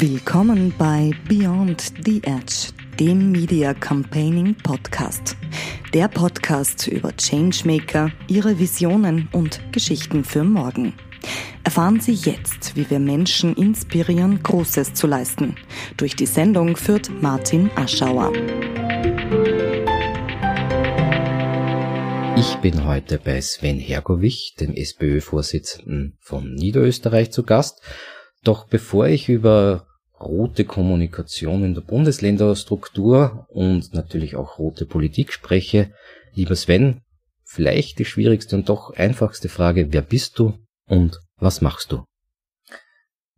Willkommen bei Beyond the Edge, dem Media Campaigning Podcast. Der Podcast über Changemaker, ihre Visionen und Geschichten für morgen. Erfahren Sie jetzt, wie wir Menschen inspirieren, Großes zu leisten. Durch die Sendung führt Martin Aschauer. Ich bin heute bei Sven Hergovich, dem SPÖ-Vorsitzenden von Niederösterreich, zu Gast. Doch bevor ich über rote Kommunikation in der Bundesländerstruktur und natürlich auch rote Politik spreche, lieber Sven, vielleicht die schwierigste und doch einfachste Frage, wer bist du und was machst du?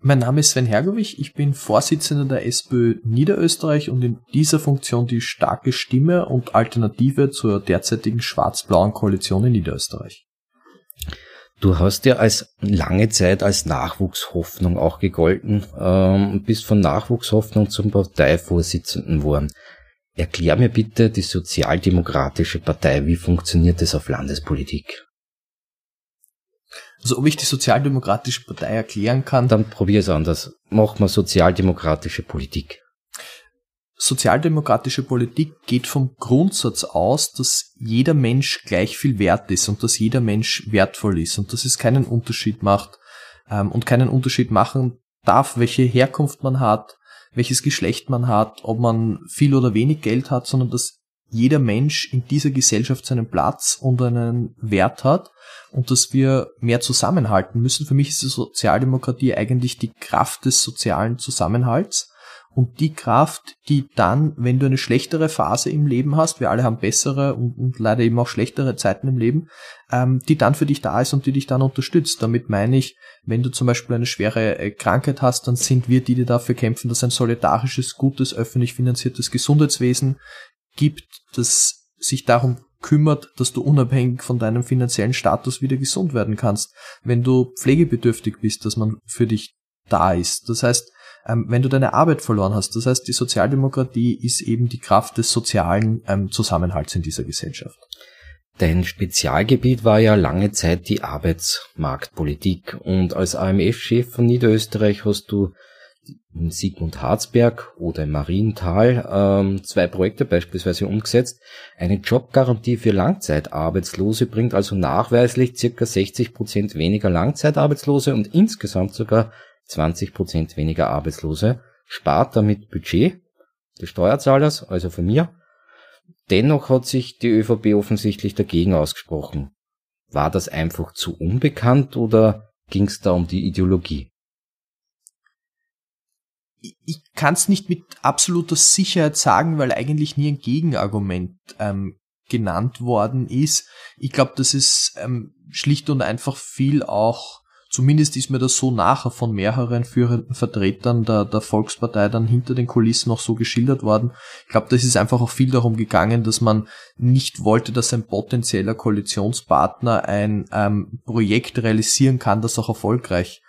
Mein Name ist Sven Hergovich, ich bin Vorsitzender der SPÖ Niederösterreich und in dieser Funktion die starke Stimme und Alternative zur derzeitigen schwarz-blauen Koalition in Niederösterreich. Du hast ja als lange Zeit als Nachwuchshoffnung auch gegolten, ähm, bist von Nachwuchshoffnung zum Parteivorsitzenden geworden. Erklär mir bitte die Sozialdemokratische Partei, wie funktioniert das auf Landespolitik? Also ob ich die Sozialdemokratische Partei erklären kann. Dann probier es anders. Mach mal sozialdemokratische Politik. Sozialdemokratische Politik geht vom Grundsatz aus, dass jeder Mensch gleich viel wert ist und dass jeder Mensch wertvoll ist und dass es keinen Unterschied macht ähm, und keinen Unterschied machen darf, welche Herkunft man hat, welches Geschlecht man hat, ob man viel oder wenig Geld hat, sondern dass jeder Mensch in dieser Gesellschaft seinen Platz und einen Wert hat und dass wir mehr zusammenhalten müssen. Für mich ist die Sozialdemokratie eigentlich die Kraft des sozialen Zusammenhalts und die Kraft, die dann, wenn du eine schlechtere Phase im Leben hast, wir alle haben bessere und, und leider eben auch schlechtere Zeiten im Leben, ähm, die dann für dich da ist und die dich dann unterstützt. Damit meine ich, wenn du zum Beispiel eine schwere äh, Krankheit hast, dann sind wir die, die dafür kämpfen, dass ein solidarisches, gutes, öffentlich finanziertes Gesundheitswesen gibt, das sich darum kümmert, dass du unabhängig von deinem finanziellen Status wieder gesund werden kannst. Wenn du pflegebedürftig bist, dass man für dich da ist. Das heißt, ähm, wenn du deine Arbeit verloren hast, das heißt, die Sozialdemokratie ist eben die Kraft des sozialen ähm, Zusammenhalts in dieser Gesellschaft. Dein Spezialgebiet war ja lange Zeit die Arbeitsmarktpolitik und als AMF-Chef von Niederösterreich hast du in Sigmund Harzberg oder im Mariental ähm, zwei Projekte beispielsweise umgesetzt. Eine Jobgarantie für Langzeitarbeitslose bringt also nachweislich circa 60 Prozent weniger Langzeitarbeitslose und insgesamt sogar 20 Prozent weniger Arbeitslose, spart damit Budget des Steuerzahlers, also von mir. Dennoch hat sich die ÖVP offensichtlich dagegen ausgesprochen. War das einfach zu unbekannt oder ging es da um die Ideologie? ich kann es nicht mit absoluter Sicherheit sagen, weil eigentlich nie ein Gegenargument ähm, genannt worden ist. Ich glaube, das ist ähm, schlicht und einfach viel auch, zumindest ist mir das so nachher von mehreren führenden Vertretern der, der Volkspartei dann hinter den Kulissen noch so geschildert worden. Ich glaube, das ist einfach auch viel darum gegangen, dass man nicht wollte, dass ein potenzieller Koalitionspartner ein ähm, Projekt realisieren kann, das auch erfolgreich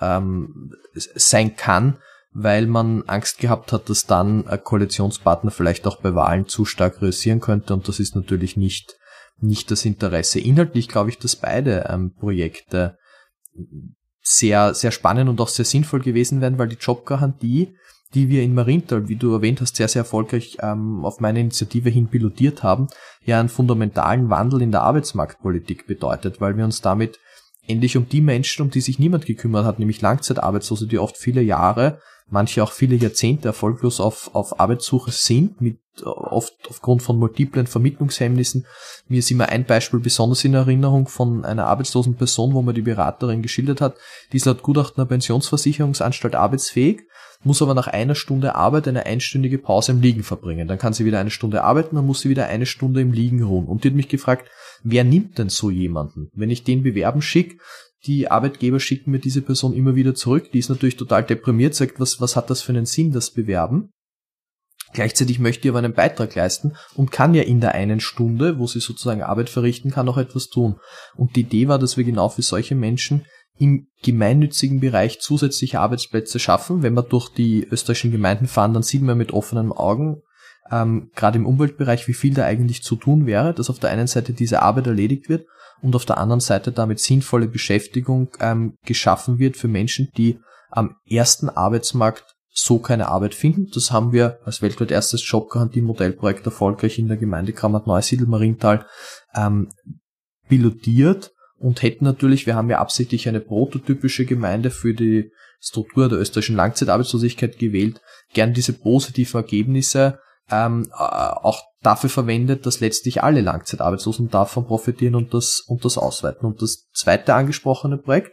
ähm, sein kann weil man Angst gehabt hat, dass dann ein Koalitionspartner vielleicht auch bei Wahlen zu stark realisieren könnte und das ist natürlich nicht, nicht das Interesse. Inhaltlich glaube ich, dass beide ähm, Projekte sehr, sehr spannend und auch sehr sinnvoll gewesen wären, weil die Jobgarantie, die wir in Marienthal, wie du erwähnt hast, sehr, sehr erfolgreich ähm, auf meine Initiative hin pilotiert haben, ja einen fundamentalen Wandel in der Arbeitsmarktpolitik bedeutet, weil wir uns damit endlich um die Menschen, um die sich niemand gekümmert hat, nämlich Langzeitarbeitslose, die oft viele Jahre manche auch viele Jahrzehnte erfolglos auf, auf Arbeitssuche sind, mit oft aufgrund von multiplen Vermittlungshemmnissen. Mir ist immer ein Beispiel besonders in Erinnerung von einer arbeitslosen Person, wo mir die Beraterin geschildert hat, die ist laut Gutachten der Pensionsversicherungsanstalt arbeitsfähig, muss aber nach einer Stunde Arbeit eine einstündige Pause im Liegen verbringen. Dann kann sie wieder eine Stunde arbeiten, dann muss sie wieder eine Stunde im Liegen ruhen. Und die hat mich gefragt, wer nimmt denn so jemanden? Wenn ich den bewerben schicke, die Arbeitgeber schicken mir diese Person immer wieder zurück. Die ist natürlich total deprimiert, sagt, was, was hat das für einen Sinn, das Bewerben? Gleichzeitig möchte ich aber einen Beitrag leisten und kann ja in der einen Stunde, wo sie sozusagen Arbeit verrichten kann, auch etwas tun. Und die Idee war, dass wir genau für solche Menschen im gemeinnützigen Bereich zusätzliche Arbeitsplätze schaffen. Wenn wir durch die österreichischen Gemeinden fahren, dann sieht man mit offenen Augen, ähm, gerade im Umweltbereich, wie viel da eigentlich zu tun wäre, dass auf der einen Seite diese Arbeit erledigt wird und auf der anderen Seite damit sinnvolle Beschäftigung ähm, geschaffen wird für Menschen, die am ersten Arbeitsmarkt so keine Arbeit finden. Das haben wir als weltweit erstes Jobgarantie-Modellprojekt erfolgreich in der Gemeinde Kramat-Neusiedl-Marienthal ähm, pilotiert und hätten natürlich, wir haben ja absichtlich eine prototypische Gemeinde für die Struktur der österreichischen Langzeitarbeitslosigkeit gewählt, gern diese positiven Ergebnisse ähm, äh, auch dafür verwendet, dass letztlich alle Langzeitarbeitslosen davon profitieren und das, und das ausweiten. Und das zweite angesprochene Projekt,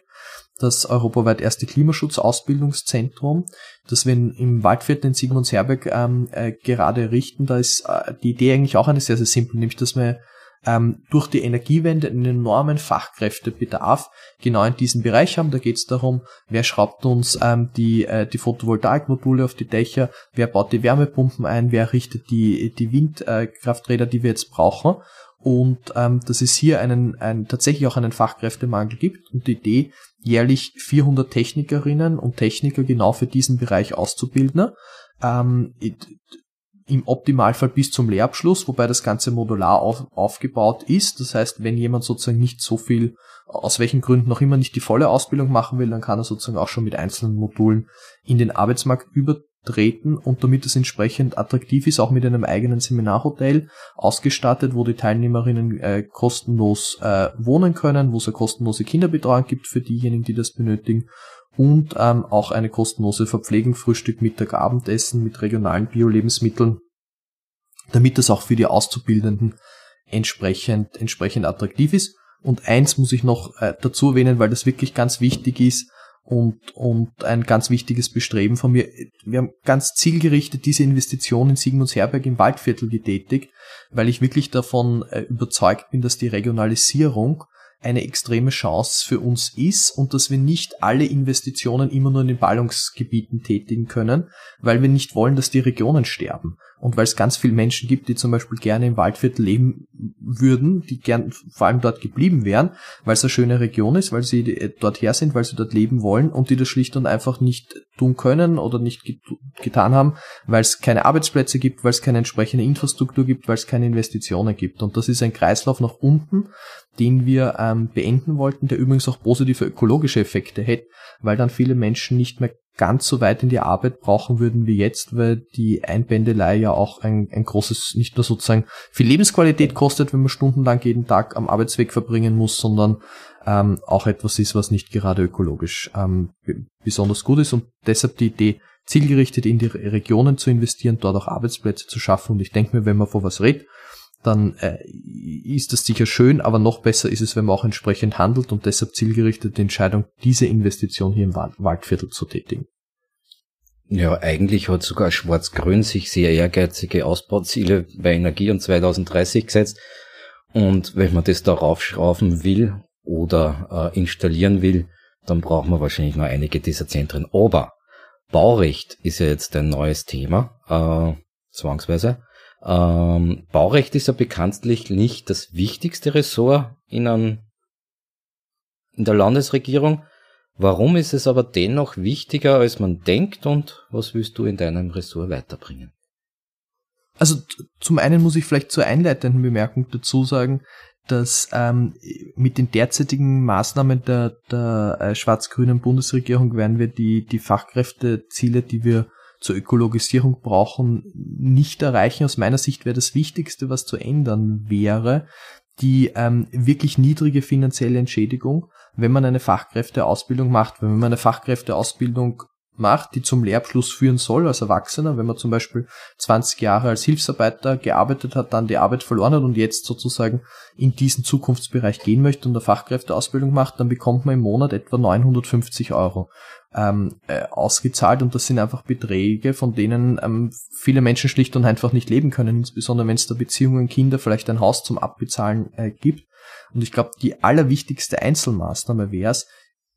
das europaweit erste Klimaschutzausbildungszentrum, das wir im Waldviertel in Sigmundsherberg ähm, äh, gerade richten, da ist äh, die Idee eigentlich auch eine sehr, sehr simple, nämlich dass wir ähm, durch die Energiewende einen enormen Fachkräftebedarf genau in diesem Bereich haben. Da geht es darum, wer schraubt uns ähm, die, äh, die Photovoltaikmodule auf die Dächer, wer baut die Wärmepumpen ein, wer richtet die, die Windkrafträder, die wir jetzt brauchen. Und ähm, dass es hier einen, einen, tatsächlich auch einen Fachkräftemangel gibt und die Idee, jährlich 400 Technikerinnen und Techniker genau für diesen Bereich auszubilden. Ähm, im Optimalfall bis zum Lehrabschluss, wobei das Ganze modular auf, aufgebaut ist. Das heißt, wenn jemand sozusagen nicht so viel, aus welchen Gründen noch immer nicht die volle Ausbildung machen will, dann kann er sozusagen auch schon mit einzelnen Modulen in den Arbeitsmarkt übertreten und damit es entsprechend attraktiv ist, auch mit einem eigenen Seminarhotel ausgestattet, wo die Teilnehmerinnen äh, kostenlos äh, wohnen können, wo es eine kostenlose Kinderbetreuung gibt für diejenigen, die das benötigen und ähm, auch eine kostenlose Verpflegung, Frühstück, Mittag, Abendessen mit regionalen Bio-Lebensmitteln, damit das auch für die Auszubildenden entsprechend, entsprechend attraktiv ist. Und eins muss ich noch äh, dazu erwähnen, weil das wirklich ganz wichtig ist und, und ein ganz wichtiges Bestreben von mir. Wir haben ganz zielgerichtet diese Investition in Sigmunds Herberg im Waldviertel getätigt, weil ich wirklich davon äh, überzeugt bin, dass die Regionalisierung eine extreme Chance für uns ist und dass wir nicht alle Investitionen immer nur in den Ballungsgebieten tätigen können, weil wir nicht wollen, dass die Regionen sterben. Und weil es ganz viele Menschen gibt, die zum Beispiel gerne im Waldviertel leben würden, die gern vor allem dort geblieben wären, weil es eine schöne Region ist, weil sie äh, dort her sind, weil sie dort leben wollen und die das schlicht und einfach nicht tun können oder nicht get getan haben, weil es keine Arbeitsplätze gibt, weil es keine entsprechende Infrastruktur gibt, weil es keine Investitionen gibt. Und das ist ein Kreislauf nach unten, den wir ähm, beenden wollten, der übrigens auch positive ökologische Effekte hätte, weil dann viele Menschen nicht mehr ganz so weit in die Arbeit brauchen würden wie jetzt, weil die Einpendelei ja auch ein, ein großes, nicht nur sozusagen viel Lebensqualität kostet, wenn man stundenlang jeden Tag am Arbeitsweg verbringen muss, sondern ähm, auch etwas ist, was nicht gerade ökologisch ähm, besonders gut ist. Und deshalb die Idee, zielgerichtet in die Regionen zu investieren, dort auch Arbeitsplätze zu schaffen. Und ich denke mir, wenn man vor was redet, dann äh, ist das sicher schön, aber noch besser ist es, wenn man auch entsprechend handelt und deshalb zielgerichtet die Entscheidung, diese Investition hier im Waldviertel zu tätigen. Ja, eigentlich hat sogar Schwarz-Grün sich sehr ehrgeizige Ausbauziele bei Energie und 2030 gesetzt. Und wenn man das darauf schrauben will oder äh, installieren will, dann braucht man wahrscheinlich noch einige dieser Zentren. Aber Baurecht ist ja jetzt ein neues Thema, äh, zwangsweise. Ähm, Baurecht ist ja bekanntlich nicht das wichtigste Ressort in, einem, in der Landesregierung. Warum ist es aber dennoch wichtiger, als man denkt und was willst du in deinem Ressort weiterbringen? Also zum einen muss ich vielleicht zur einleitenden Bemerkung dazu sagen, dass ähm, mit den derzeitigen Maßnahmen der, der äh, schwarz-grünen Bundesregierung werden wir die, die Fachkräfteziele, die wir zur Ökologisierung brauchen, nicht erreichen. Aus meiner Sicht wäre das Wichtigste, was zu ändern wäre, die ähm, wirklich niedrige finanzielle Entschädigung, wenn man eine Fachkräfteausbildung macht. Wenn man eine Fachkräfteausbildung macht, die zum Lehrabschluss führen soll als Erwachsener, wenn man zum Beispiel 20 Jahre als Hilfsarbeiter gearbeitet hat, dann die Arbeit verloren hat und jetzt sozusagen in diesen Zukunftsbereich gehen möchte und eine Fachkräfteausbildung macht, dann bekommt man im Monat etwa 950 Euro ähm, äh, ausgezahlt und das sind einfach Beträge, von denen ähm, viele Menschen schlicht und einfach nicht leben können, insbesondere wenn es da Beziehungen, Kinder, vielleicht ein Haus zum Abbezahlen äh, gibt. Und ich glaube, die allerwichtigste Einzelmaßnahme wäre es,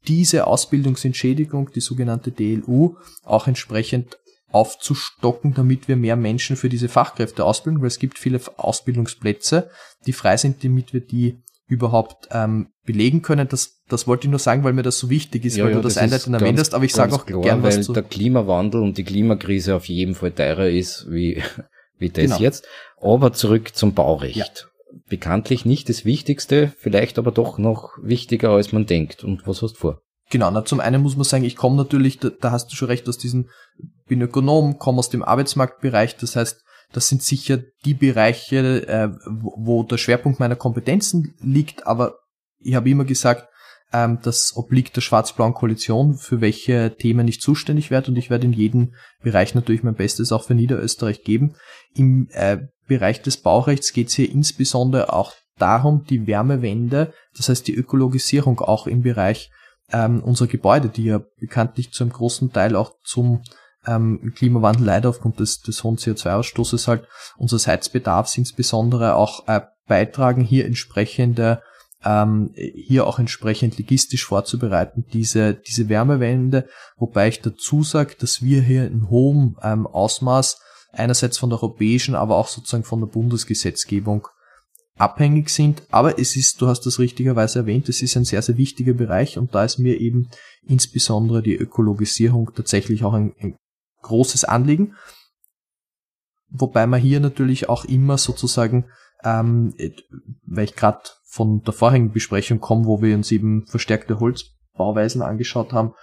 diese Ausbildungsentschädigung, die sogenannte DLU, auch entsprechend aufzustocken, damit wir mehr Menschen für diese Fachkräfte ausbilden, weil es gibt viele Ausbildungsplätze, die frei sind, damit wir die überhaupt ähm, belegen können. Das, das wollte ich nur sagen, weil mir das so wichtig ist, ja, weil ja, du das, das einleitend erwähnt hast, aber ich sage auch klar, gern was weil zu. der Klimawandel und die Klimakrise auf jeden Fall teurer ist wie, wie das genau. jetzt. Aber zurück zum Baurecht. Ja. Bekanntlich nicht das Wichtigste, vielleicht aber doch noch wichtiger, als man denkt. Und was hast du vor? Genau, na, zum einen muss man sagen, ich komme natürlich, da, da, hast du schon recht, aus diesen bin Ökonom, komme aus dem Arbeitsmarktbereich, das heißt, das sind sicher die Bereiche, äh, wo der Schwerpunkt meiner Kompetenzen liegt, aber ich habe immer gesagt, ähm, das obliegt der schwarz-blauen Koalition, für welche Themen ich zuständig werde und ich werde in jedem Bereich natürlich mein Bestes auch für Niederösterreich geben. Im äh, Bereich des Baurechts geht es hier insbesondere auch darum, die Wärmewende, das heißt die Ökologisierung auch im Bereich ähm, unserer Gebäude, die ja bekanntlich zu einem großen Teil auch zum ähm, Klimawandel leider aufgrund des, des hohen CO2-Ausstoßes halt unseres Heizbedarfs insbesondere auch äh, beitragen, hier entsprechende ähm, hier auch entsprechend logistisch vorzubereiten, diese, diese Wärmewende, wobei ich dazu sage, dass wir hier in hohem ähm, Ausmaß einerseits von der europäischen, aber auch sozusagen von der Bundesgesetzgebung abhängig sind. Aber es ist, du hast das richtigerweise erwähnt, es ist ein sehr, sehr wichtiger Bereich und da ist mir eben insbesondere die Ökologisierung tatsächlich auch ein, ein großes Anliegen. Wobei man hier natürlich auch immer sozusagen, ähm, weil ich gerade von der vorherigen Besprechung komme, wo wir uns eben verstärkte Holzbauweisen angeschaut haben,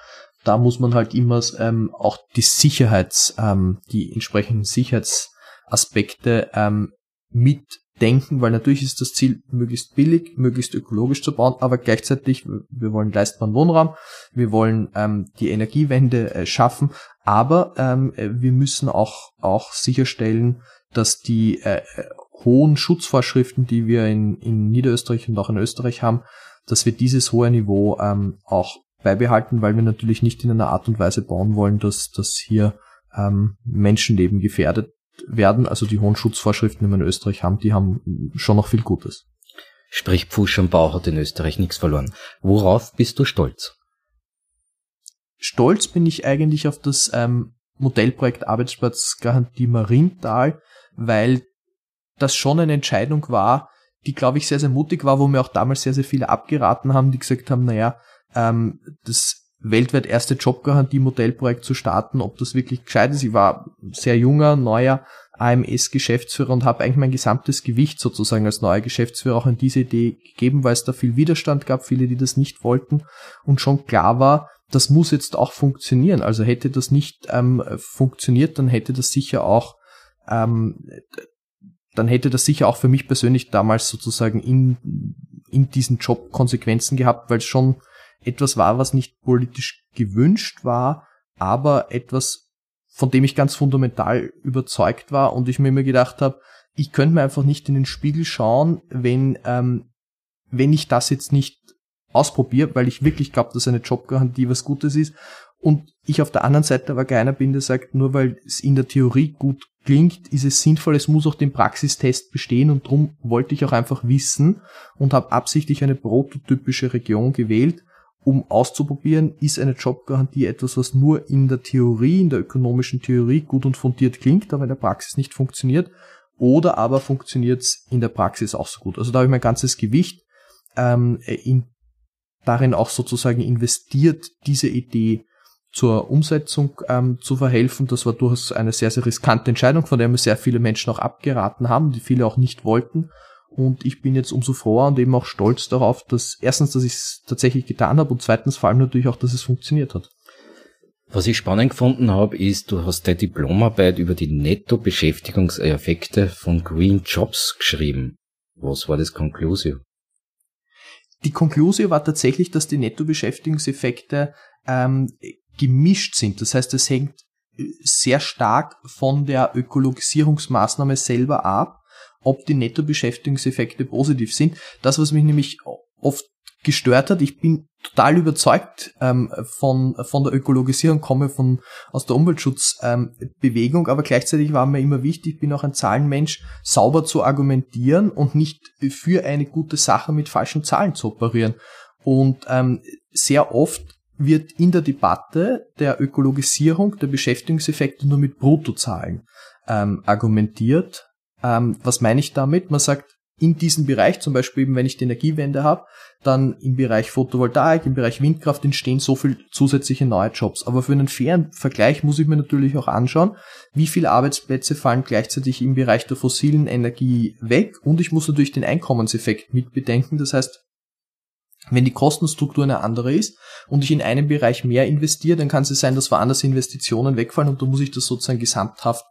da muss man halt immer ähm, auch die Sicherheits, ähm, die entsprechenden Sicherheitsaspekte ähm, mit denken, weil natürlich ist das Ziel, möglichst billig, möglichst ökologisch zu bauen, aber gleichzeitig, wir wollen leistbaren Wohnraum, wir wollen ähm, die Energiewende äh, schaffen, aber ähm, wir müssen auch, auch sicherstellen, dass die äh, hohen Schutzvorschriften, die wir in, in Niederösterreich und auch in Österreich haben, dass wir dieses hohe Niveau ähm, auch beibehalten, weil wir natürlich nicht in einer Art und Weise bauen wollen, dass, dass hier ähm, Menschenleben gefährdet werden. Also die hohen Schutzvorschriften, die wir in Österreich haben, die haben schon noch viel Gutes. Sprich, Pfusch und Bau hat in Österreich nichts verloren. Worauf bist du stolz? Stolz bin ich eigentlich auf das ähm, Modellprojekt Arbeitsplatzgarantie Marienthal, weil das schon eine Entscheidung war, die, glaube ich, sehr, sehr mutig war, wo mir auch damals sehr, sehr viele abgeraten haben, die gesagt haben, naja, ähm, das weltweit erste Jobgarantie-Modellprojekt zu starten, ob das wirklich gescheit ist. Ich war sehr junger, neuer AMS-Geschäftsführer und habe eigentlich mein gesamtes Gewicht sozusagen als neuer Geschäftsführer auch in diese Idee gegeben, weil es da viel Widerstand gab, viele, die das nicht wollten und schon klar war, das muss jetzt auch funktionieren. Also hätte das nicht ähm, funktioniert, dann hätte das sicher auch ähm, dann hätte das sicher auch für mich persönlich damals sozusagen in, in diesen Job Konsequenzen gehabt, weil es schon etwas war, was nicht politisch gewünscht war, aber etwas, von dem ich ganz fundamental überzeugt war und ich mir immer gedacht habe, ich könnte mir einfach nicht in den Spiegel schauen, wenn, ähm, wenn ich das jetzt nicht ausprobiere, weil ich wirklich glaube, dass eine Jobgarantie was Gutes ist und ich auf der anderen Seite aber keiner bin, der sagt, nur weil es in der Theorie gut klingt, ist es sinnvoll, es muss auch den Praxistest bestehen und darum wollte ich auch einfach wissen und habe absichtlich eine prototypische Region gewählt, um auszuprobieren, ist eine Jobgarantie etwas, was nur in der Theorie, in der ökonomischen Theorie gut und fundiert klingt, aber in der Praxis nicht funktioniert, oder aber funktioniert es in der Praxis auch so gut. Also da habe ich mein ganzes Gewicht ähm, in, darin auch sozusagen investiert, diese Idee zur Umsetzung ähm, zu verhelfen. Das war durchaus eine sehr, sehr riskante Entscheidung, von der mir sehr viele Menschen auch abgeraten haben, die viele auch nicht wollten. Und ich bin jetzt umso froher und eben auch stolz darauf, dass erstens, dass ich es tatsächlich getan habe und zweitens vor allem natürlich auch, dass es funktioniert hat. Was ich spannend gefunden habe, ist, du hast deine Diplomarbeit über die Netto-Beschäftigungseffekte von Green Jobs geschrieben. Was war das Conclusio? Die Conclusio war tatsächlich, dass die Netto-Beschäftigungseffekte ähm, gemischt sind. Das heißt, es hängt sehr stark von der Ökologisierungsmaßnahme selber ab, ob die Nettobeschäftigungseffekte positiv sind. Das, was mich nämlich oft gestört hat, ich bin total überzeugt ähm, von, von der Ökologisierung, komme von, aus der Umweltschutzbewegung, ähm, aber gleichzeitig war mir immer wichtig, ich bin auch ein Zahlenmensch, sauber zu argumentieren und nicht für eine gute Sache mit falschen Zahlen zu operieren. Und ähm, sehr oft wird in der Debatte der Ökologisierung der Beschäftigungseffekte nur mit Bruttozahlen ähm, argumentiert. Ähm, was meine ich damit? Man sagt, in diesem Bereich, zum Beispiel eben wenn ich die Energiewende habe, dann im Bereich Photovoltaik, im Bereich Windkraft entstehen so viel zusätzliche neue Jobs. Aber für einen fairen Vergleich muss ich mir natürlich auch anschauen, wie viele Arbeitsplätze fallen gleichzeitig im Bereich der fossilen Energie weg und ich muss natürlich den Einkommenseffekt mitbedenken. Das heißt, Wenn die Kostenstruktur eine andere ist und ich in einem Bereich mehr investiere, dann kann es sein, dass woanders Investitionen wegfallen und da muss ich das sozusagen gesamthaft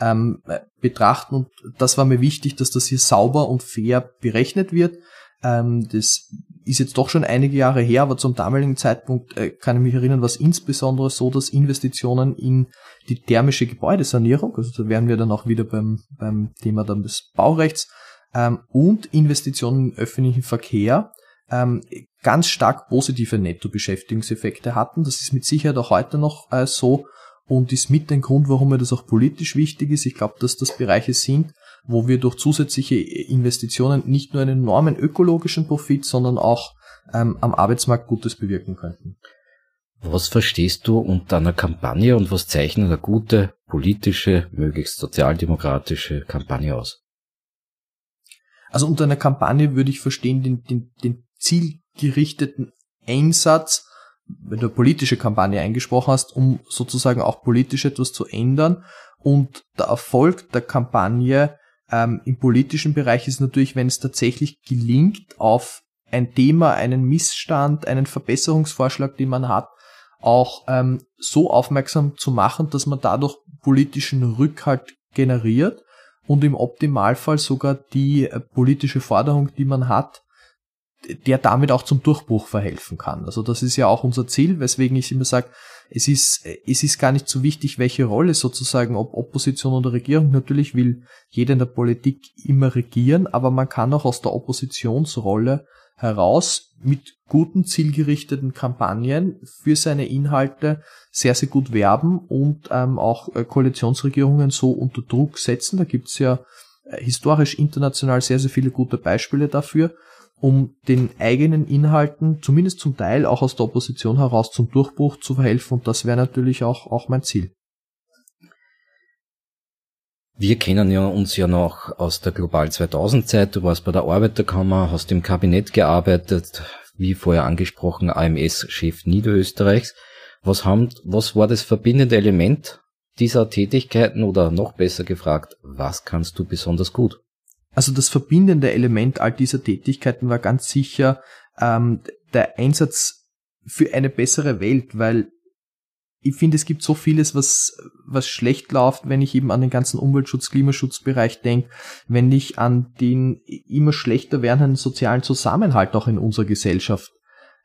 ähm, betrachten. Und das war mir wichtig, dass das hier sauber und fair berechnet wird. Ähm, das ist jetzt doch schon einige Jahre her, aber zum damaligen Zeitpunkt äh, kann ich mich erinnern, was insbesondere so, dass Investitionen in die thermische Gebäudesanierung, also da wären wir dann auch wieder beim, beim Thema dann des Baurechts, ähm, und Investitionen im öffentlichen Verkehr ähm, ganz stark positive Nettobeschäftigungseffekte hatten. Das ist mit Sicherheit auch heute noch äh, so und ist mit ein Grund, warum mir das auch politisch wichtig ist. Ich glaube, dass das Bereiche sind, wo wir durch zusätzliche Investitionen nicht nur einen enormen ökologischen Profit, sondern auch ähm, am Arbeitsmarkt Gutes bewirken könnten. Was verstehst du unter einer Kampagne und was zeichnet eine gute politische, möglichst sozialdemokratische Kampagne aus? Also unter einer Kampagne würde ich verstehen den, den, den zielgerichteten Einsatz, wenn du eine politische Kampagne eingesprochen hast, um sozusagen auch politisch etwas zu ändern. Und der Erfolg der Kampagne ähm, im politischen Bereich ist natürlich, wenn es tatsächlich gelingt, auf ein Thema, einen Missstand, einen Verbesserungsvorschlag, den man hat, auch ähm, so aufmerksam zu machen, dass man dadurch politischen Rückhalt generiert und im Optimalfall sogar die äh, politische Forderung, die man hat, der damit auch zum Durchbruch verhelfen kann. Also das ist ja auch unser Ziel, weswegen ich immer sage, es ist, es ist gar nicht so wichtig, welche Rolle sozusagen, ob Opposition oder Regierung. Natürlich will jeder in der Politik immer regieren, aber man kann auch aus der Oppositionsrolle heraus mit guten, zielgerichteten Kampagnen für seine Inhalte sehr, sehr gut werben und ähm, auch äh, Koalitionsregierungen so unter Druck setzen. Da gibt's ja äh, historisch international sehr, sehr viele gute Beispiele dafür um den eigenen Inhalten, zumindest zum Teil auch aus der Opposition heraus, zum Durchbruch zu verhelfen. Und das wäre natürlich auch, auch mein Ziel. Wir kennen ja uns ja noch aus der Global 2000 Zeit. Du warst bei der Arbeiterkammer, hast im Kabinett gearbeitet, wie vorher angesprochen, AMS-Chef Niederösterreichs. Was haben, was war das verbindende Element dieser Tätigkeiten oder noch besser gefragt, was kannst du besonders gut? Also das verbindende Element all dieser Tätigkeiten war ganz sicher ähm, der Einsatz für eine bessere Welt, weil ich finde, es gibt so vieles, was, was schlecht läuft, wenn ich eben an den ganzen Umweltschutz, Klimaschutzbereich denke, wenn ich an den immer schlechter werdenden sozialen Zusammenhalt auch in unserer Gesellschaft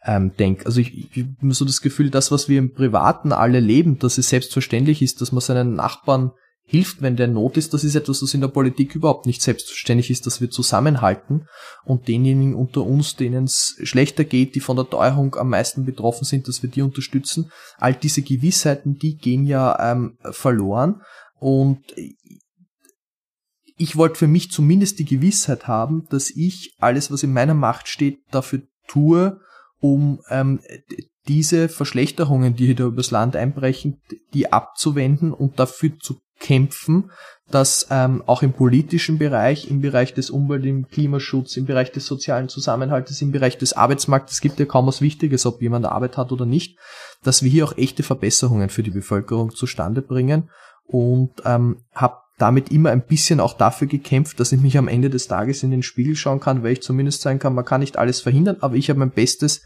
ähm, denke. Also ich, ich habe so das Gefühl, das, was wir im Privaten alle leben, dass es selbstverständlich ist, dass man seinen Nachbarn hilft, wenn der Not ist. Das ist etwas, das in der Politik überhaupt nicht selbstverständlich ist, dass wir zusammenhalten und denjenigen unter uns, denen es schlechter geht, die von der Teuerung am meisten betroffen sind, dass wir die unterstützen. All diese Gewissheiten, die gehen ja ähm, verloren und ich wollte für mich zumindest die Gewissheit haben, dass ich alles, was in meiner Macht steht, dafür tue, um ähm, diese Verschlechterungen, die hier übers Land einbrechen, die abzuwenden und dafür zu kämpfen, dass ähm, auch im politischen Bereich, im Bereich des Umwelt, im Klimaschutz, im Bereich des sozialen Zusammenhaltes, im Bereich des Arbeitsmarktes, gibt ja kaum was Wichtiges, ob jemand Arbeit hat oder nicht, dass wir hier auch echte Verbesserungen für die Bevölkerung zustande bringen und ähm, habe damit immer ein bisschen auch dafür gekämpft, dass ich mich am Ende des Tages in den Spiegel schauen kann, weil ich zumindest sagen kann, man kann nicht alles verhindern, aber ich habe mein Bestes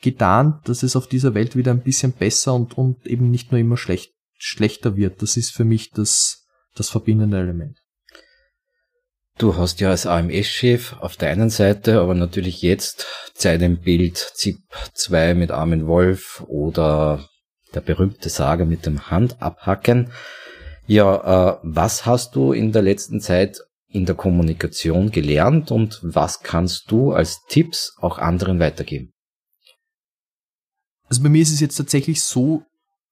getan, dass es auf dieser Welt wieder ein bisschen besser und, und eben nicht nur immer schlecht schlechter wird. Das ist für mich das, das verbindende Element. Du hast ja als AMS-Chef auf der einen Seite, aber natürlich jetzt Zeit im Bild ZIP 2 mit Armin Wolf oder der berühmte Saga mit dem Handabhacken. Ja, äh, was hast du in der letzten Zeit in der Kommunikation gelernt und was kannst du als Tipps auch anderen weitergeben? Also bei mir ist es jetzt tatsächlich so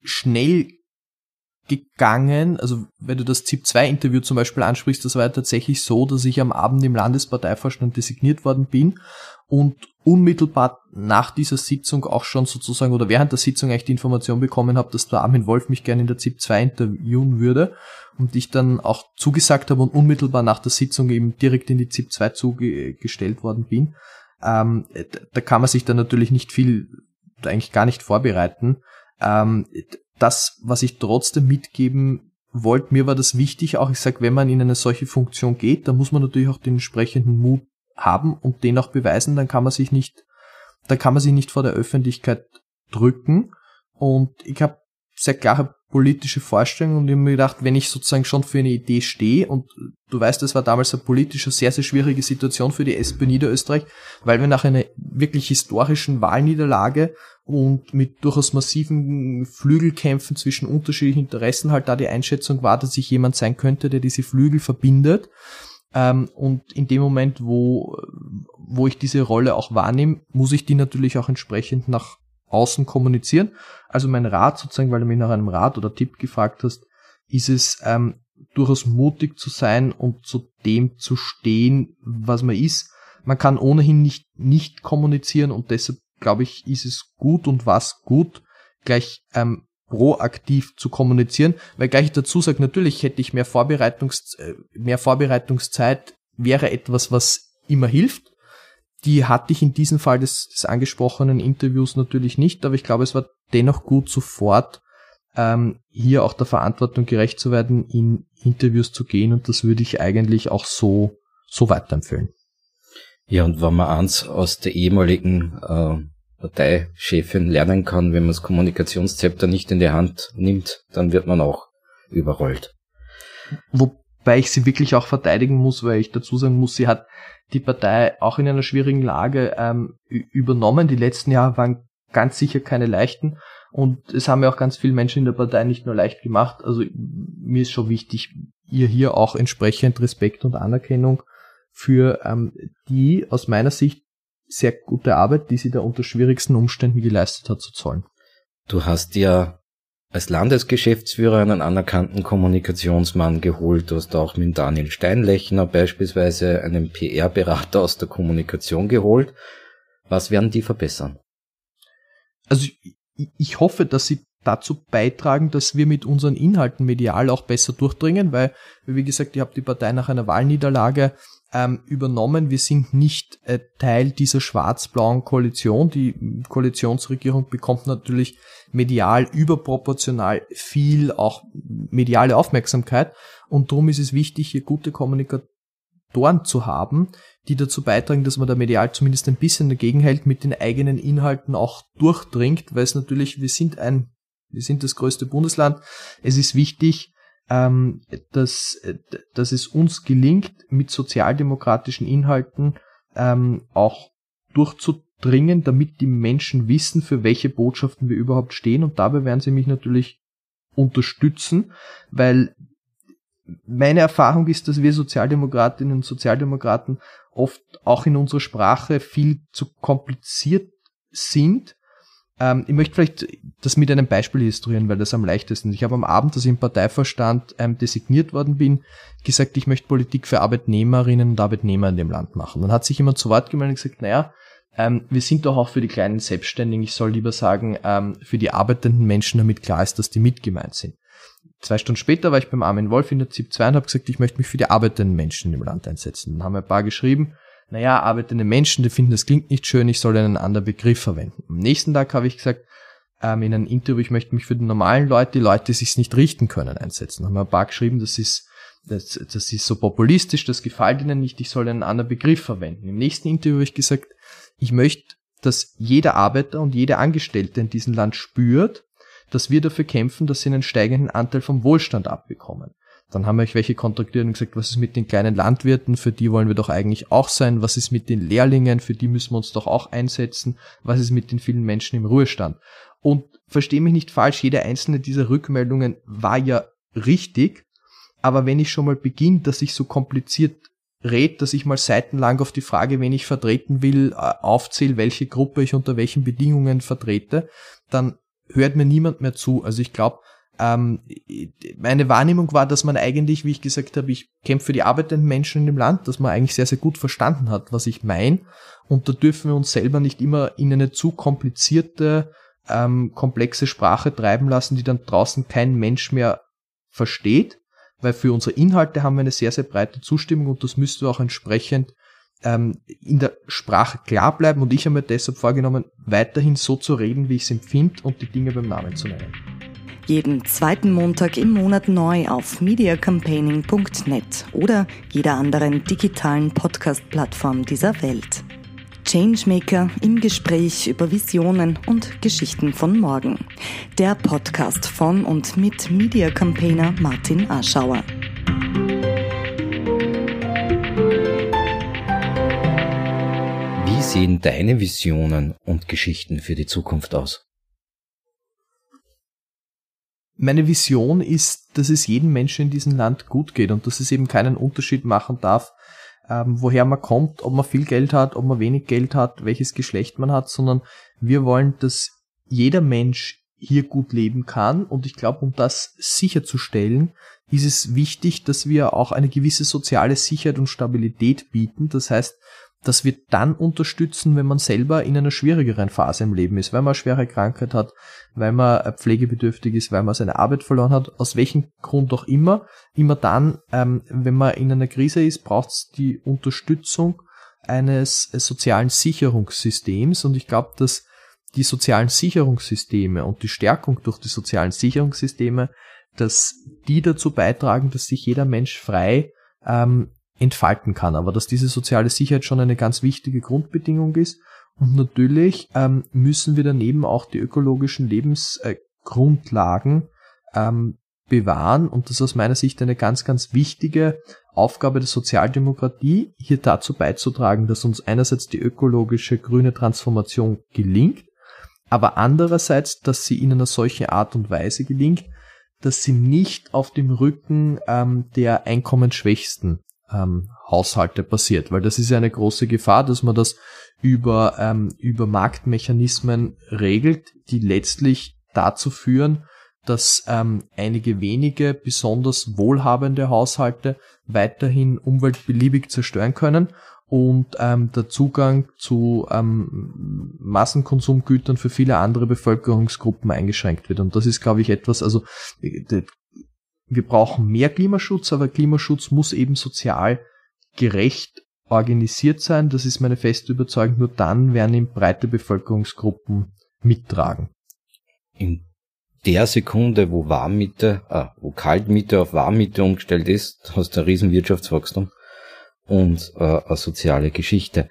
schnell gegangen. Also wenn du das ZIP-2-Interview zum Beispiel ansprichst, das war ja tatsächlich so, dass ich am Abend im Landesparteivorstand designiert worden bin und unmittelbar nach dieser Sitzung auch schon sozusagen oder während der Sitzung eigentlich die Information bekommen habe, dass der Armin Wolf mich gerne in der ZIP 2 interviewen würde und ich dann auch zugesagt habe und unmittelbar nach der Sitzung eben direkt in die ZIP 2 zugestellt worden bin. Ähm, da kann man sich dann natürlich nicht viel, eigentlich gar nicht vorbereiten. Ähm, das, was ich trotzdem mitgeben wollte, mir war das wichtig, auch ich sage, wenn man in eine solche Funktion geht, dann muss man natürlich auch den entsprechenden Mut haben und den auch beweisen, dann kann man sich nicht da kann man sich nicht vor der Öffentlichkeit drücken. Und ich habe sehr klare politische Vorstellungen und ich habe mir gedacht, wenn ich sozusagen schon für eine Idee stehe und du weißt, das war damals eine politische sehr, sehr schwierige Situation für die SP Niederösterreich, weil wir nach einer wirklich historischen Wahlniederlage und mit durchaus massiven Flügelkämpfen zwischen unterschiedlichen Interessen halt da die Einschätzung war, dass ich jemand sein könnte, der diese Flügel verbindet. Ähm, und in dem Moment, wo, wo ich diese Rolle auch wahrnehme, muss ich die natürlich auch entsprechend nach außen kommunizieren. Also mein Rat sozusagen, weil du mich nach einem Rat oder Tipp gefragt hast, ist es ähm, durchaus mutig zu sein und zu dem zu stehen, was man ist. Man kann ohnehin nicht nicht kommunizieren und deshalb glaube ich, ist es gut und was gut, gleich ähm, proaktiv zu kommunizieren, weil gleich dazu sagt, natürlich hätte ich mehr Vorbereitungs äh, mehr Vorbereitungszeit wäre etwas, was immer hilft, die hatte ich in diesem Fall des, des angesprochenen Interviews natürlich nicht, aber ich glaube, es war dennoch gut, sofort ähm, hier auch der Verantwortung gerecht zu werden, in Interviews zu gehen und das würde ich eigentlich auch so, so weiterempfehlen. Ja, und wenn man eins aus der ehemaligen äh, Parteichefin lernen kann, wenn man das Kommunikationszepter nicht in die Hand nimmt, dann wird man auch überrollt. Wobei ich sie wirklich auch verteidigen muss, weil ich dazu sagen muss, sie hat die Partei auch in einer schwierigen Lage ähm, übernommen. Die letzten Jahre waren ganz sicher keine leichten und es haben ja auch ganz viele Menschen in der Partei nicht nur leicht gemacht. Also mir ist schon wichtig, ihr hier auch entsprechend Respekt und Anerkennung für ähm, die aus meiner Sicht sehr gute Arbeit, die sie da unter schwierigsten Umständen geleistet hat, zu zollen. Du hast ja als Landesgeschäftsführer einen anerkannten Kommunikationsmann geholt. Du hast auch mit Daniel Steinlechner beispielsweise einen PR-Berater aus der Kommunikation geholt. Was werden die verbessern? Also ich, ich hoffe, dass sie dazu beitragen, dass wir mit unseren Inhalten medial auch besser durchdringen, weil, wie gesagt, ihr habt die Partei nach einer Wahlniederlage ähm, übernommen. Wir sind nicht äh, Teil dieser schwarz-blauen Koalition. Die Koalitionsregierung bekommt natürlich medial überproportional viel auch mediale Aufmerksamkeit und darum ist es wichtig, hier gute Kommunikatoren zu haben, die dazu beitragen, dass man da medial zumindest ein bisschen dagegen hält, mit den eigenen Inhalten auch durchdringt, weil es natürlich, wir sind ein, wir sind das größte Bundesland. Es ist wichtig, ähm, dass, dass es uns gelingt, mit sozialdemokratischen Inhalten ähm, auch durchzudringen, damit die Menschen wissen, für welche Botschaften wir überhaupt stehen. Und dabei werden sie mich natürlich unterstützen, weil meine Erfahrung ist, dass wir Sozialdemokratinnen und Sozialdemokraten oft auch in unserer Sprache viel zu kompliziert sind ähm, ich möchte vielleicht das mit einem Beispiel illustrieren, weil das am leichtesten ist. Ich habe am Abend, als ich im Parteivorstand ähm, designiert worden bin, gesagt, ich möchte Politik für Arbeitnehmerinnen und Arbeitnehmer in dem Land machen. Dann hat sich jemand zu Wort gemeldet und gesagt, naja, ähm, wir sind doch auch für die kleinen Selbstständigen, ich soll lieber sagen, ähm, für die arbeitenden Menschen, damit klar ist, dass die mitgemeint sind. Zwei Stunden später war ich beim Armin Wolf in der ZIP 2 und habe gesagt, ich möchte mich für die arbeitenden Menschen im Land einsetzen. Dann haben wir ein paar geschrieben, naja, arbeitende Menschen, die finden, das klingt nicht schön, ich soll einen anderen Begriff verwenden. Am nächsten Tag habe ich gesagt, ähm, in einem Interview, ich möchte mich für die normalen Leute, die Leute, die sich nicht richten können, einsetzen. Haben wir ein paar geschrieben, das ist, das, das ist so populistisch, das gefällt ihnen nicht, ich soll einen anderen Begriff verwenden. Im nächsten Interview habe ich gesagt, ich möchte, dass jeder Arbeiter und jede Angestellte in diesem Land spürt, dass wir dafür kämpfen, dass sie einen steigenden Anteil vom Wohlstand abbekommen. Dann haben wir euch welche kontaktiert und gesagt, was ist mit den kleinen Landwirten, für die wollen wir doch eigentlich auch sein, was ist mit den Lehrlingen, für die müssen wir uns doch auch einsetzen, was ist mit den vielen Menschen im Ruhestand. Und verstehe mich nicht falsch, jede einzelne dieser Rückmeldungen war ja richtig, aber wenn ich schon mal beginne, dass ich so kompliziert red, dass ich mal seitenlang auf die Frage, wen ich vertreten will, äh, aufzähle, welche Gruppe ich unter welchen Bedingungen vertrete, dann hört mir niemand mehr zu. Also ich glaube, ähm, meine Wahrnehmung war, dass man eigentlich, wie ich gesagt habe, ich kämpfe für die arbeitenden Menschen in dem Land, dass man eigentlich sehr, sehr gut verstanden hat, was ich meine. Und da dürfen wir uns selber nicht immer in eine zu komplizierte, ähm, komplexe Sprache treiben lassen, die dann draußen kein Mensch mehr versteht, weil für unsere Inhalte haben wir eine sehr, sehr breite Zustimmung und das müsste auch entsprechend ähm, in der Sprache klar bleiben. Und ich habe mir deshalb vorgenommen, weiterhin so zu reden, wie ich es empfinde und die Dinge beim Namen zu nennen. Jeden zweiten Montag im Monat neu auf mediacampaigning.net oder jeder anderen digitalen Podcast-Plattform dieser Welt. Changemaker im Gespräch über Visionen und Geschichten von morgen. Der Podcast von und mit Media Campaigner Martin Aschauer. Wie sehen deine Visionen und Geschichten für die Zukunft aus? Meine Vision ist, dass es jedem Menschen in diesem Land gut geht und dass es eben keinen Unterschied machen darf, ähm, woher man kommt, ob man viel Geld hat, ob man wenig Geld hat, welches Geschlecht man hat, sondern wir wollen, dass jeder Mensch hier gut leben kann. Und ich glaube, um das sicherzustellen, ist es wichtig, dass wir auch eine gewisse soziale Sicherheit und Stabilität bieten. Das heißt, dass wir dann unterstützen, wenn man selber in einer schwierigeren Phase im Leben ist, weil man eine schwere Krankheit hat, weil man pflegebedürftig ist, weil man seine Arbeit verloren hat, aus welchem Grund auch immer. Immer dann, ähm, wenn man in einer Krise ist, braucht es die Unterstützung eines sozialen Sicherungssystems und ich glaube, dass die sozialen Sicherungssysteme und die Stärkung durch die sozialen Sicherungssysteme, dass die dazu beitragen, dass sich jeder Mensch frei ähm, entfalten kann. Aber dass diese soziale Sicherheit schon eine ganz wichtige Grundbedingung ist. Und natürlich ähm, müssen wir daneben auch die ökologischen Lebensgrundlagen äh, ähm, bewahren. Und das ist aus meiner Sicht eine ganz, ganz wichtige Aufgabe der Sozialdemokratie, hier dazu beizutragen, dass uns einerseits die ökologische grüne Transformation gelingt, aber andererseits, dass sie in einer solchen Art und Weise gelingt, dass sie nicht auf dem Rücken ähm, der Einkommensschwächsten ähm, Haushalte passiert, weil das ist ja eine große Gefahr, dass man das über, ähm, über Marktmechanismen regelt, die letztlich dazu führen, dass ähm, einige wenige besonders wohlhabende Haushalte weiterhin Umwelt beliebig zerstören können und ähm, der Zugang zu ähm, Massenkonsumgütern für viele andere Bevölkerungsgruppen eingeschränkt wird. Und das ist, glaube ich, etwas, also wir brauchen mehr Klimaschutz, aber Klimaschutz muss eben sozial gerecht organisiert sein. Das ist meine feste Überzeugung. Nur dann werden ihn breite Bevölkerungsgruppen mittragen. In der Sekunde, wo Warmmiete, äh, wo Kaltmiete auf Warmmiete umgestellt ist, hast du ein Riesenwirtschaftswachstum und äh, eine soziale Geschichte.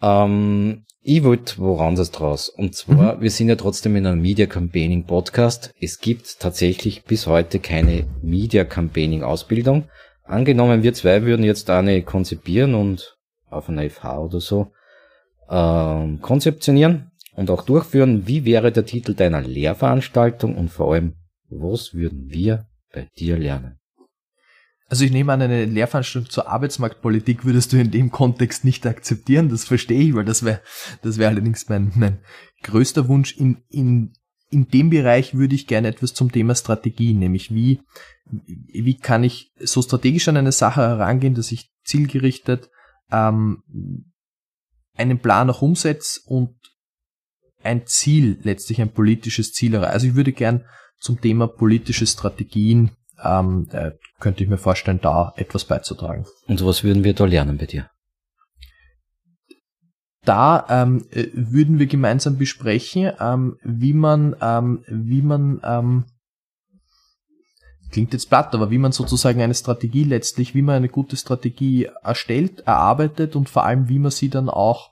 Ähm, ich wollte woran das draus. Und zwar, mhm. wir sind ja trotzdem in einem Media Campaigning Podcast. Es gibt tatsächlich bis heute keine Media Campaigning Ausbildung. Angenommen, wir zwei würden jetzt eine konzipieren und auf einer FH oder so ähm, konzeptionieren und auch durchführen. Wie wäre der Titel deiner Lehrveranstaltung und vor allem, was würden wir bei dir lernen? Also ich nehme an, eine Lehrveranstaltung zur Arbeitsmarktpolitik würdest du in dem Kontext nicht akzeptieren, das verstehe ich, weil das wäre das wäre allerdings mein, mein größter Wunsch. In, in, in dem Bereich würde ich gerne etwas zum Thema Strategie, nämlich wie, wie kann ich so strategisch an eine Sache herangehen, dass ich zielgerichtet ähm, einen Plan auch umsetze und ein Ziel, letztlich ein politisches Ziel erreiche. Also ich würde gern zum Thema politische Strategien ähm, äh, könnte ich mir vorstellen, da etwas beizutragen. Und was würden wir da lernen bei dir? Da ähm, äh, würden wir gemeinsam besprechen, ähm, wie man, ähm, wie man, ähm, klingt jetzt platt, aber wie man sozusagen eine Strategie letztlich, wie man eine gute Strategie erstellt, erarbeitet und vor allem, wie man sie dann auch,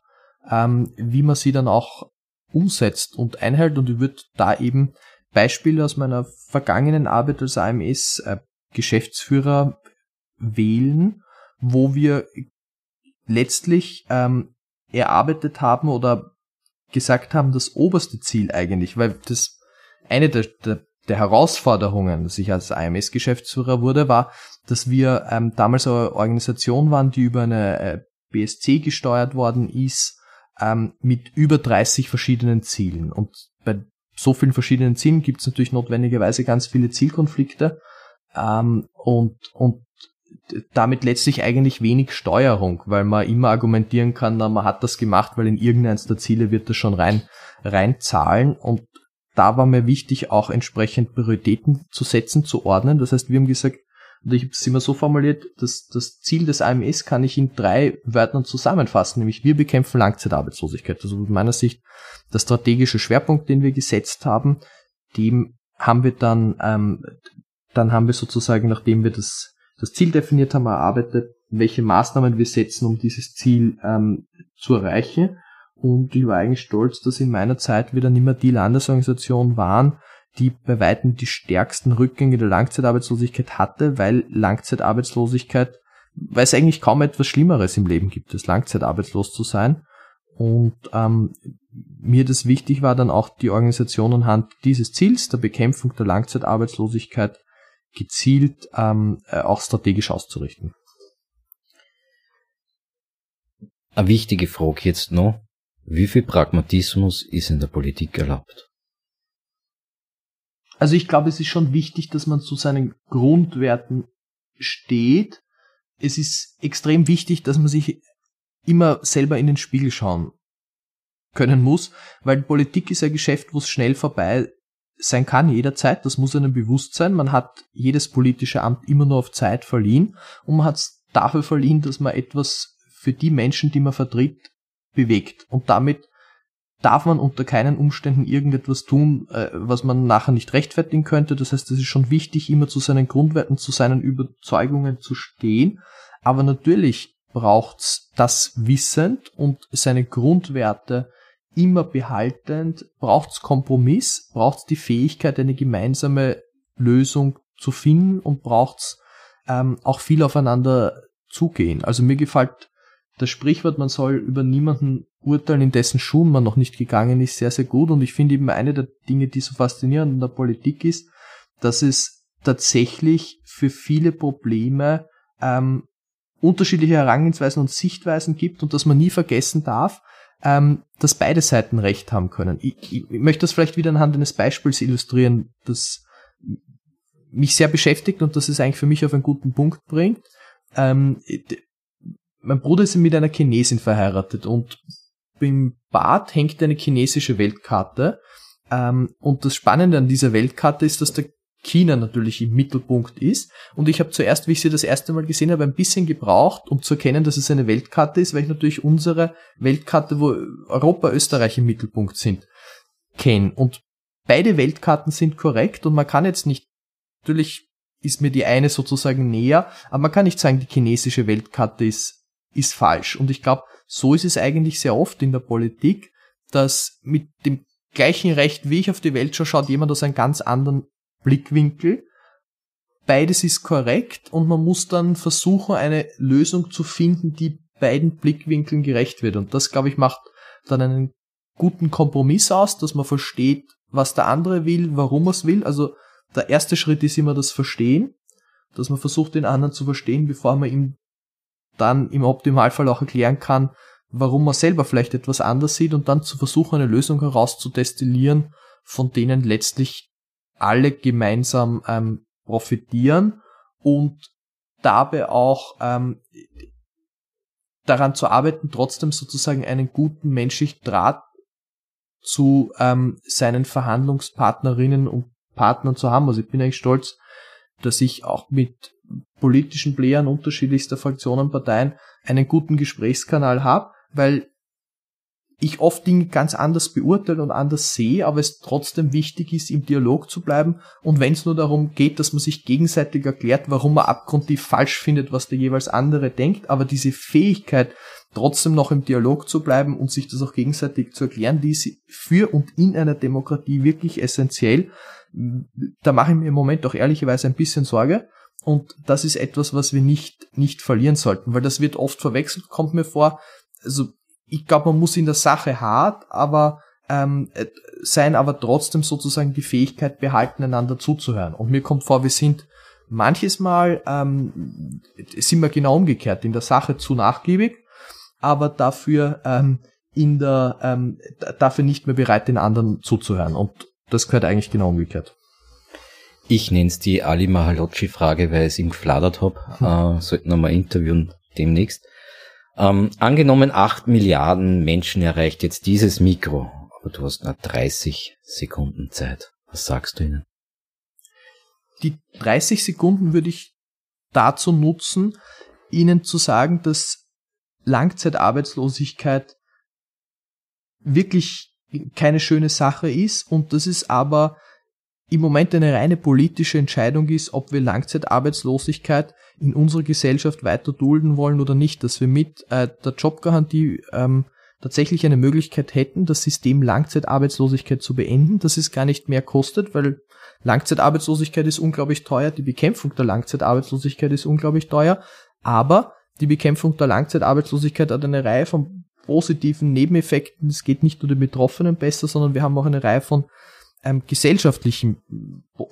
ähm, wie man sie dann auch umsetzt und einhält. Und ich würde da eben Beispiele aus meiner vergangenen Arbeit als AMS äh, Geschäftsführer wählen, wo wir letztlich ähm, erarbeitet haben oder gesagt haben, das oberste Ziel eigentlich, weil das eine der, der, der Herausforderungen, dass ich als AMS-Geschäftsführer wurde, war, dass wir ähm, damals eine Organisation waren, die über eine äh, BSC gesteuert worden ist, ähm, mit über 30 verschiedenen Zielen. Und bei so vielen verschiedenen Zielen gibt es natürlich notwendigerweise ganz viele Zielkonflikte ähm, und, und damit letztlich eigentlich wenig Steuerung, weil man immer argumentieren kann, na, man hat das gemacht, weil in irgendeins der Ziele wird das schon rein, rein zahlen und da war mir wichtig, auch entsprechend Prioritäten zu setzen, zu ordnen. Das heißt, wir haben gesagt, und ich habe es immer so formuliert, dass das Ziel des AMS kann ich in drei Wörtern zusammenfassen, nämlich wir bekämpfen Langzeitarbeitslosigkeit. Also aus meiner Sicht der strategische Schwerpunkt, den wir gesetzt haben, dem haben wir dann, ähm, dann haben wir sozusagen, nachdem wir das das Ziel definiert haben, erarbeitet, welche Maßnahmen wir setzen, um dieses Ziel ähm, zu erreichen. Und ich war eigentlich stolz, dass in meiner Zeit wieder nicht mehr die Landesorganisation waren, die bei weitem die stärksten Rückgänge der Langzeitarbeitslosigkeit hatte, weil Langzeitarbeitslosigkeit, weil es eigentlich kaum etwas Schlimmeres im Leben gibt, als langzeitarbeitslos zu sein. Und ähm, mir das wichtig war, dann auch die Organisation anhand dieses Ziels, der Bekämpfung der Langzeitarbeitslosigkeit, gezielt ähm, äh, auch strategisch auszurichten. Eine wichtige Frage jetzt noch. Wie viel Pragmatismus ist in der Politik erlaubt? Also ich glaube, es ist schon wichtig, dass man zu seinen Grundwerten steht. Es ist extrem wichtig, dass man sich immer selber in den Spiegel schauen können muss, weil Politik ist ein Geschäft, wo es schnell vorbei sein kann, jederzeit. Das muss einem bewusst sein. Man hat jedes politische Amt immer nur auf Zeit verliehen und man hat es dafür verliehen, dass man etwas für die Menschen, die man vertritt, bewegt. Und damit darf man unter keinen Umständen irgendetwas tun, äh, was man nachher nicht rechtfertigen könnte. Das heißt, es ist schon wichtig, immer zu seinen Grundwerten, zu seinen Überzeugungen zu stehen. Aber natürlich braucht's das wissend und seine Grundwerte immer behaltend, braucht's Kompromiss, braucht's die Fähigkeit, eine gemeinsame Lösung zu finden und braucht's ähm, auch viel aufeinander zugehen. Also mir gefällt das Sprichwort, man soll über niemanden urteilen, in dessen Schuhen man noch nicht gegangen ist, sehr, sehr gut. Und ich finde eben eine der Dinge, die so faszinierend in der Politik ist, dass es tatsächlich für viele Probleme ähm, unterschiedliche Herangehensweisen und Sichtweisen gibt und dass man nie vergessen darf, ähm, dass beide Seiten Recht haben können. Ich, ich, ich möchte das vielleicht wieder anhand eines Beispiels illustrieren, das mich sehr beschäftigt und das es eigentlich für mich auf einen guten Punkt bringt. Ähm, mein Bruder ist mit einer Chinesin verheiratet und im Bad hängt eine chinesische Weltkarte. Ähm, und das Spannende an dieser Weltkarte ist, dass der China natürlich im Mittelpunkt ist. Und ich habe zuerst, wie ich sie das erste Mal gesehen habe, ein bisschen gebraucht, um zu erkennen, dass es eine Weltkarte ist, weil ich natürlich unsere Weltkarte, wo Europa, Österreich im Mittelpunkt sind, kenne. Und beide Weltkarten sind korrekt und man kann jetzt nicht, natürlich ist mir die eine sozusagen näher, aber man kann nicht sagen, die chinesische Weltkarte ist, ist falsch. Und ich glaube, so ist es eigentlich sehr oft in der Politik, dass mit dem gleichen Recht, wie ich auf die Welt schaue, schaut jemand aus einem ganz anderen Blickwinkel. Beides ist korrekt und man muss dann versuchen, eine Lösung zu finden, die beiden Blickwinkeln gerecht wird. Und das, glaube ich, macht dann einen guten Kompromiss aus, dass man versteht, was der andere will, warum er es will. Also der erste Schritt ist immer das Verstehen, dass man versucht, den anderen zu verstehen, bevor man ihm dann im Optimalfall auch erklären kann, warum man selber vielleicht etwas anders sieht und dann zu versuchen, eine Lösung herauszudestillieren, von denen letztlich alle gemeinsam ähm, profitieren und dabei auch ähm, daran zu arbeiten, trotzdem sozusagen einen guten menschlichen Draht zu ähm, seinen Verhandlungspartnerinnen und Partnern zu haben. Also ich bin eigentlich stolz, dass ich auch mit politischen Playern unterschiedlichster Fraktionen, Parteien einen guten Gesprächskanal habe, weil ich oft Dinge ganz anders beurteile und anders sehe, aber es trotzdem wichtig ist, im Dialog zu bleiben. Und wenn es nur darum geht, dass man sich gegenseitig erklärt, warum man abgrundtief falsch findet, was der jeweils andere denkt, aber diese Fähigkeit, trotzdem noch im Dialog zu bleiben und sich das auch gegenseitig zu erklären, die ist für und in einer Demokratie wirklich essentiell. Da mache ich mir im Moment auch ehrlicherweise ein bisschen Sorge. Und das ist etwas, was wir nicht, nicht verlieren sollten, weil das wird oft verwechselt, kommt mir vor. Also ich glaube, man muss in der Sache hart, aber ähm, äh, sein, aber trotzdem sozusagen die Fähigkeit behalten, einander zuzuhören. Und mir kommt vor, wir sind manches Mal ähm, sind wir genau umgekehrt, in der Sache zu nachgiebig, aber dafür ähm, in der ähm, dafür nicht mehr bereit, den anderen zuzuhören. Und das gehört eigentlich genau umgekehrt. Ich nenne es die Ali Mahalocci-Frage, weil ich es ihm gefladert habe. Hm. Äh, sollten wir mal interviewen demnächst. Ähm, angenommen, acht Milliarden Menschen erreicht jetzt dieses Mikro, aber du hast nur 30 Sekunden Zeit. Was sagst du ihnen? Die 30 Sekunden würde ich dazu nutzen, ihnen zu sagen, dass Langzeitarbeitslosigkeit wirklich keine schöne Sache ist und dass es aber im Moment eine reine politische Entscheidung ist, ob wir Langzeitarbeitslosigkeit in unserer Gesellschaft weiter dulden wollen oder nicht, dass wir mit äh, der Jobgarantie ähm, tatsächlich eine Möglichkeit hätten, das System Langzeitarbeitslosigkeit zu beenden, dass es gar nicht mehr kostet, weil Langzeitarbeitslosigkeit ist unglaublich teuer, die Bekämpfung der Langzeitarbeitslosigkeit ist unglaublich teuer, aber die Bekämpfung der Langzeitarbeitslosigkeit hat eine Reihe von positiven Nebeneffekten. Es geht nicht nur den Betroffenen besser, sondern wir haben auch eine Reihe von ähm, gesellschaftlichen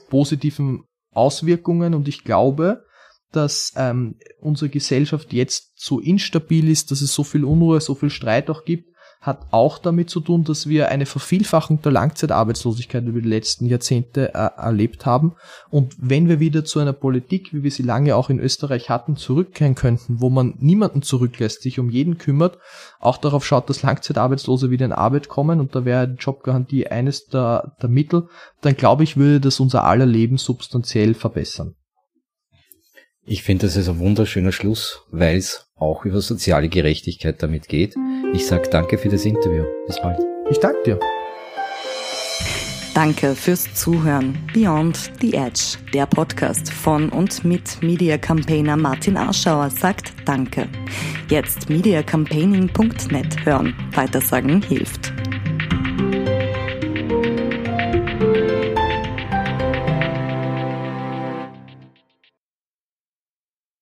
positiven Auswirkungen und ich glaube, dass ähm, unsere Gesellschaft jetzt so instabil ist, dass es so viel Unruhe, so viel Streit auch gibt, hat auch damit zu tun, dass wir eine Vervielfachung der Langzeitarbeitslosigkeit über die letzten Jahrzehnte äh, erlebt haben. Und wenn wir wieder zu einer Politik, wie wir sie lange auch in Österreich hatten, zurückkehren könnten, wo man niemanden zurücklässt, sich um jeden kümmert, auch darauf schaut, dass Langzeitarbeitslose wieder in Arbeit kommen und da wäre die Jobgarantie eines der, der Mittel, dann glaube ich, würde das unser aller Leben substanziell verbessern. Ich finde, das ist ein wunderschöner Schluss, weil es auch über soziale Gerechtigkeit damit geht. Ich sage danke für das Interview. Bis bald. Ich danke dir. Danke fürs Zuhören. Beyond the Edge, der Podcast von und mit Media Campaigner Martin Arschauer sagt Danke. Jetzt mediacampaigning.net hören. Weitersagen hilft.